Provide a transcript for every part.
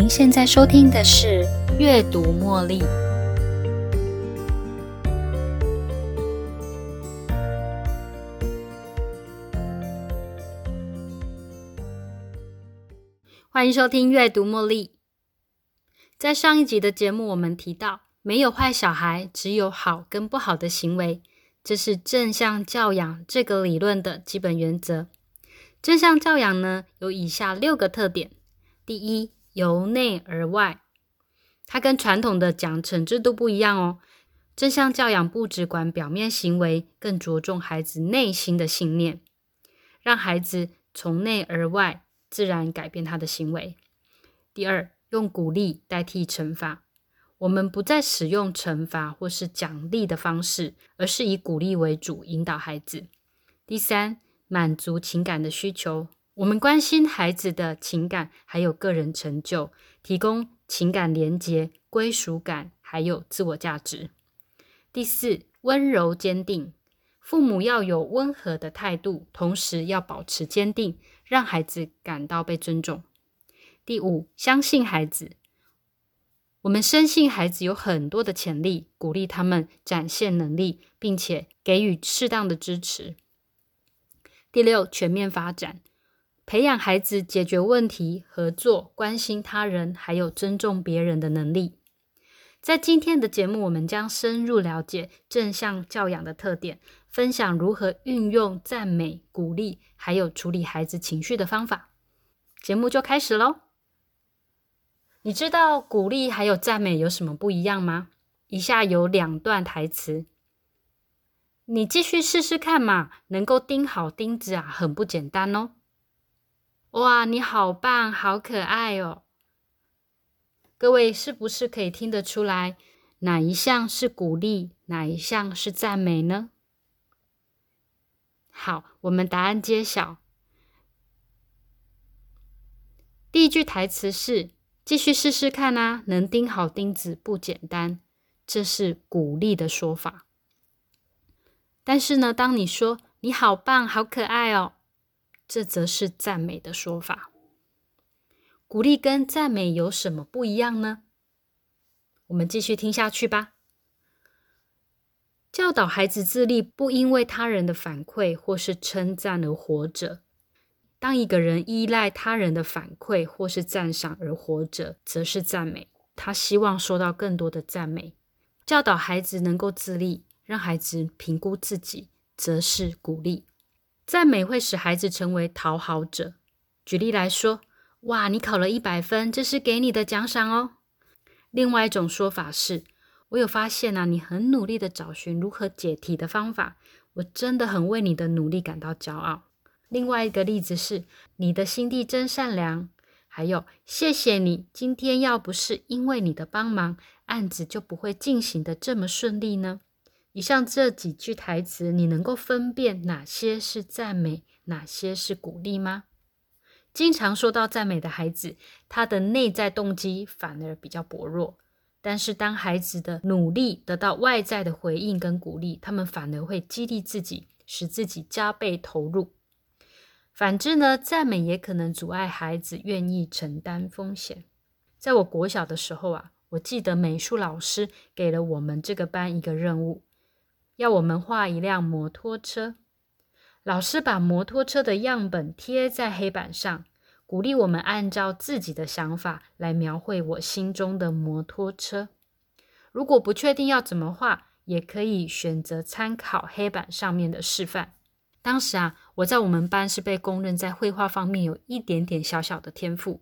您现在收听的是《阅读茉莉》。欢迎收听《阅读茉莉》。在上一集的节目，我们提到，没有坏小孩，只有好跟不好的行为，这是正向教养这个理论的基本原则。正向教养呢，有以下六个特点：第一，由内而外，它跟传统的奖惩制度不一样哦。正向教养不只管表面行为，更着重孩子内心的信念，让孩子从内而外自然改变他的行为。第二，用鼓励代替惩罚，我们不再使用惩罚或是奖励的方式，而是以鼓励为主，引导孩子。第三，满足情感的需求。我们关心孩子的情感，还有个人成就，提供情感连结、归属感，还有自我价值。第四，温柔坚定，父母要有温和的态度，同时要保持坚定，让孩子感到被尊重。第五，相信孩子，我们深信孩子有很多的潜力，鼓励他们展现能力，并且给予适当的支持。第六，全面发展。培养孩子解决问题、合作、关心他人，还有尊重别人的能力。在今天的节目，我们将深入了解正向教养的特点，分享如何运用赞美、鼓励，还有处理孩子情绪的方法。节目就开始喽！你知道鼓励还有赞美有什么不一样吗？以下有两段台词，你继续试试看嘛。能够钉好钉子啊，很不简单哦。哇，你好棒，好可爱哦！各位是不是可以听得出来，哪一项是鼓励，哪一项是赞美呢？好，我们答案揭晓。第一句台词是“继续试试看啊，能钉好钉子不简单”，这是鼓励的说法。但是呢，当你说“你好棒，好可爱哦”。这则是赞美的说法。鼓励跟赞美有什么不一样呢？我们继续听下去吧。教导孩子自立，不因为他人的反馈或是称赞而活着。当一个人依赖他人的反馈或是赞赏而活着，则是赞美。他希望收到更多的赞美。教导孩子能够自立，让孩子评估自己，则是鼓励。赞美会使孩子成为讨好者。举例来说，哇，你考了一百分，这是给你的奖赏哦。另外一种说法是，我有发现啊，你很努力的找寻如何解题的方法，我真的很为你的努力感到骄傲。另外一个例子是，你的心地真善良。还有，谢谢你，今天要不是因为你的帮忙，案子就不会进行的这么顺利呢。以上这几句台词，你能够分辨哪些是赞美，哪些是鼓励吗？经常说到赞美的孩子，他的内在动机反而比较薄弱。但是，当孩子的努力得到外在的回应跟鼓励，他们反而会激励自己，使自己加倍投入。反之呢，赞美也可能阻碍孩子愿意承担风险。在我国小的时候啊，我记得美术老师给了我们这个班一个任务。要我们画一辆摩托车，老师把摩托车的样本贴在黑板上，鼓励我们按照自己的想法来描绘我心中的摩托车。如果不确定要怎么画，也可以选择参考黑板上面的示范。当时啊，我在我们班是被公认在绘画方面有一点点小小的天赋，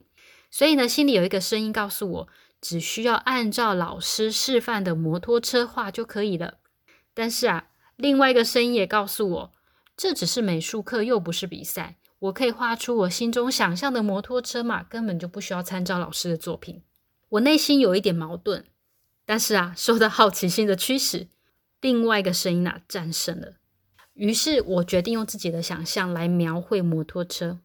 所以呢，心里有一个声音告诉我，只需要按照老师示范的摩托车画就可以了。但是啊，另外一个声音也告诉我，这只是美术课，又不是比赛。我可以画出我心中想象的摩托车嘛，根本就不需要参照老师的作品。我内心有一点矛盾，但是啊，受到好奇心的驱使，另外一个声音啊战胜了。于是我决定用自己的想象来描绘摩托车。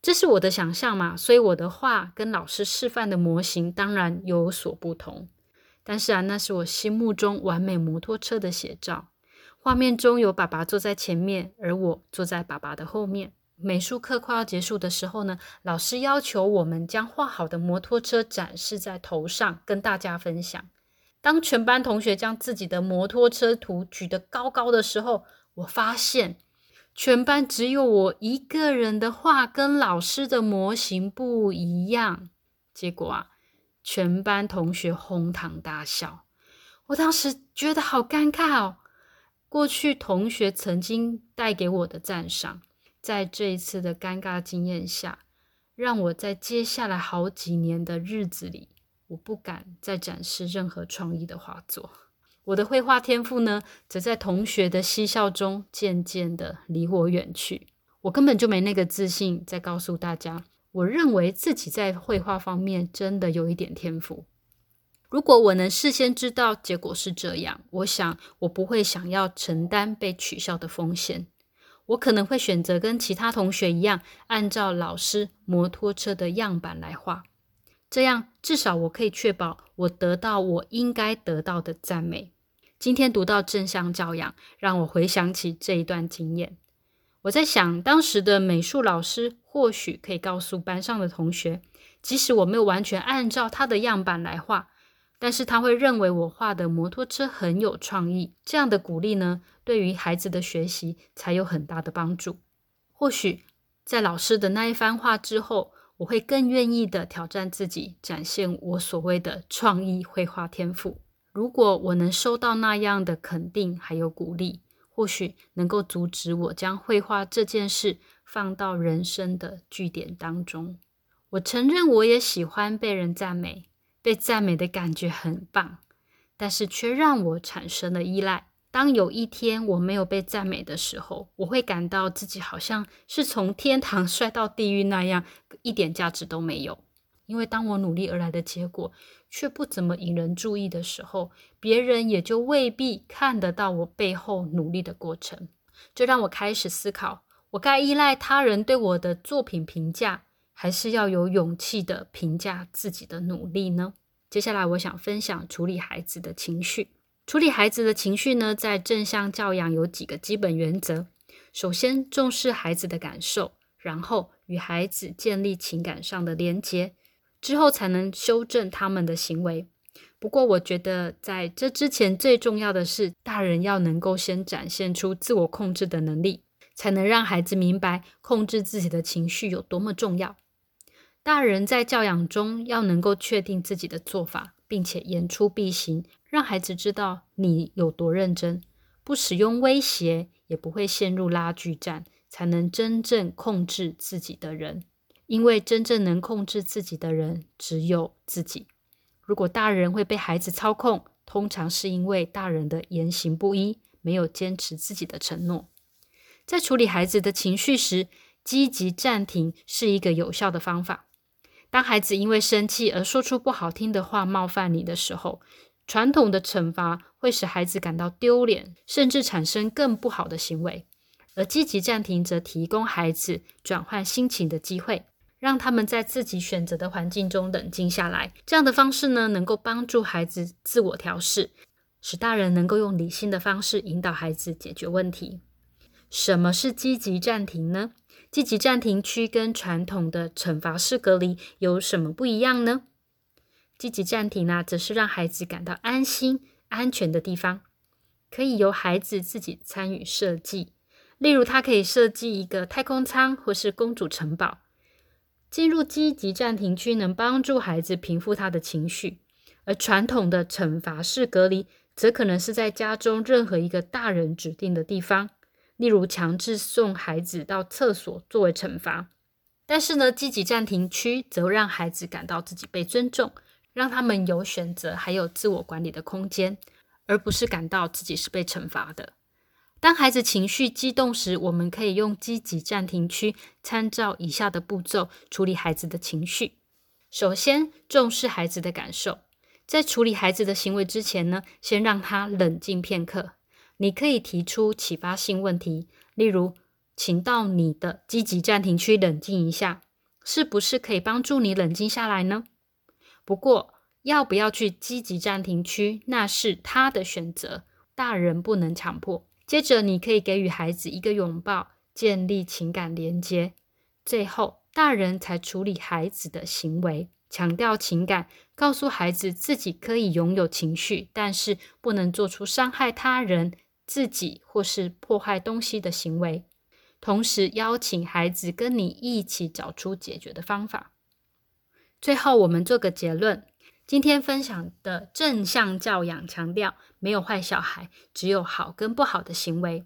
这是我的想象嘛，所以我的画跟老师示范的模型当然有所不同。但是啊，那是我心目中完美摩托车的写照。画面中有爸爸坐在前面，而我坐在爸爸的后面。美术课快要结束的时候呢，老师要求我们将画好的摩托车展示在头上，跟大家分享。当全班同学将自己的摩托车图举得高高的时候，我发现全班只有我一个人的画跟老师的模型不一样。结果啊，全班同学哄堂大笑。我当时觉得好尴尬哦。过去同学曾经带给我的赞赏。在这一次的尴尬经验下，让我在接下来好几年的日子里，我不敢再展示任何创意的画作。我的绘画天赋呢，则在同学的嬉笑中渐渐的离我远去。我根本就没那个自信再告诉大家，我认为自己在绘画方面真的有一点天赋。如果我能事先知道结果是这样，我想我不会想要承担被取笑的风险。我可能会选择跟其他同学一样，按照老师摩托车的样板来画，这样至少我可以确保我得到我应该得到的赞美。今天读到正向教养，让我回想起这一段经验。我在想，当时的美术老师或许可以告诉班上的同学，即使我没有完全按照他的样板来画。但是他会认为我画的摩托车很有创意，这样的鼓励呢，对于孩子的学习才有很大的帮助。或许在老师的那一番话之后，我会更愿意的挑战自己，展现我所谓的创意绘画天赋。如果我能收到那样的肯定还有鼓励，或许能够阻止我将绘画这件事放到人生的据点当中。我承认，我也喜欢被人赞美。被赞美的感觉很棒，但是却让我产生了依赖。当有一天我没有被赞美的时候，我会感到自己好像是从天堂 摔到地狱那样，一点价值都没有。因为当我努力而来的结果却不怎么引人注意的时候，别人也就未必看得到我背后努力的过程。这让我开始思考：我该依赖他人对我的作品评价？还是要有勇气的评价自己的努力呢？接下来，我想分享处理孩子的情绪。处理孩子的情绪呢，在正向教养有几个基本原则。首先，重视孩子的感受，然后与孩子建立情感上的连结，之后才能修正他们的行为。不过，我觉得在这之前，最重要的是大人要能够先展现出自我控制的能力，才能让孩子明白控制自己的情绪有多么重要。大人在教养中要能够确定自己的做法，并且言出必行，让孩子知道你有多认真。不使用威胁，也不会陷入拉锯战，才能真正控制自己的人。因为真正能控制自己的人只有自己。如果大人会被孩子操控，通常是因为大人的言行不一，没有坚持自己的承诺。在处理孩子的情绪时，积极暂停是一个有效的方法。当孩子因为生气而说出不好听的话冒犯你的时候，传统的惩罚会使孩子感到丢脸，甚至产生更不好的行为；而积极暂停则提供孩子转换心情的机会，让他们在自己选择的环境中冷静下来。这样的方式呢，能够帮助孩子自我调试，使大人能够用理性的方式引导孩子解决问题。什么是积极暂停呢？积极暂停区跟传统的惩罚式隔离有什么不一样呢？积极暂停呢，则是让孩子感到安心、安全的地方，可以由孩子自己参与设计。例如，他可以设计一个太空舱或是公主城堡。进入积极暂停区能帮助孩子平复他的情绪，而传统的惩罚式隔离则可能是在家中任何一个大人指定的地方。例如强制送孩子到厕所作为惩罚，但是呢，积极暂停区则让孩子感到自己被尊重，让他们有选择还有自我管理的空间，而不是感到自己是被惩罚的。当孩子情绪激动时，我们可以用积极暂停区参照以下的步骤处理孩子的情绪。首先，重视孩子的感受，在处理孩子的行为之前呢，先让他冷静片刻。你可以提出启发性问题，例如，请到你的积极暂停区冷静一下，是不是可以帮助你冷静下来呢？不过，要不要去积极暂停区，那是他的选择，大人不能强迫。接着，你可以给予孩子一个拥抱，建立情感连接。最后，大人才处理孩子的行为，强调情感，告诉孩子自己可以拥有情绪，但是不能做出伤害他人、自己或是破坏东西的行为。同时，邀请孩子跟你一起找出解决的方法。最后，我们做个结论。今天分享的正向教养强调，没有坏小孩，只有好跟不好的行为。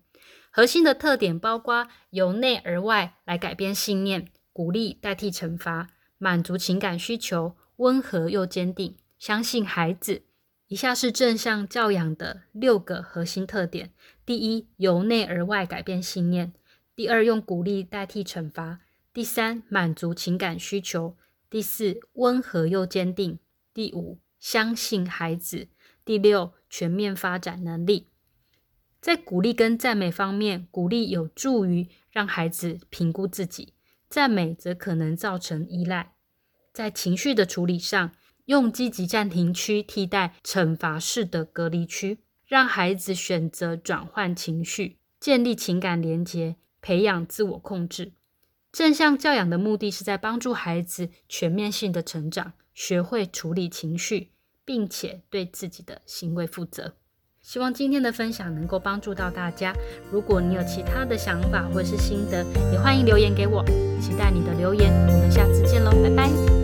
核心的特点包括由内而外来改变信念，鼓励代替惩罚，满足情感需求，温和又坚定，相信孩子。以下是正向教养的六个核心特点：第一，由内而外改变信念；第二，用鼓励代替惩罚；第三，满足情感需求；第四，温和又坚定。第五，相信孩子；第六，全面发展能力。在鼓励跟赞美方面，鼓励有助于让孩子评估自己，赞美则可能造成依赖。在情绪的处理上，用积极暂停区替代惩罚式的隔离区，让孩子选择转换情绪，建立情感连结，培养自我控制。正向教养的目的是在帮助孩子全面性的成长。学会处理情绪，并且对自己的行为负责。希望今天的分享能够帮助到大家。如果你有其他的想法或是心得，也欢迎留言给我。期待你的留言。我们下次见喽，拜拜。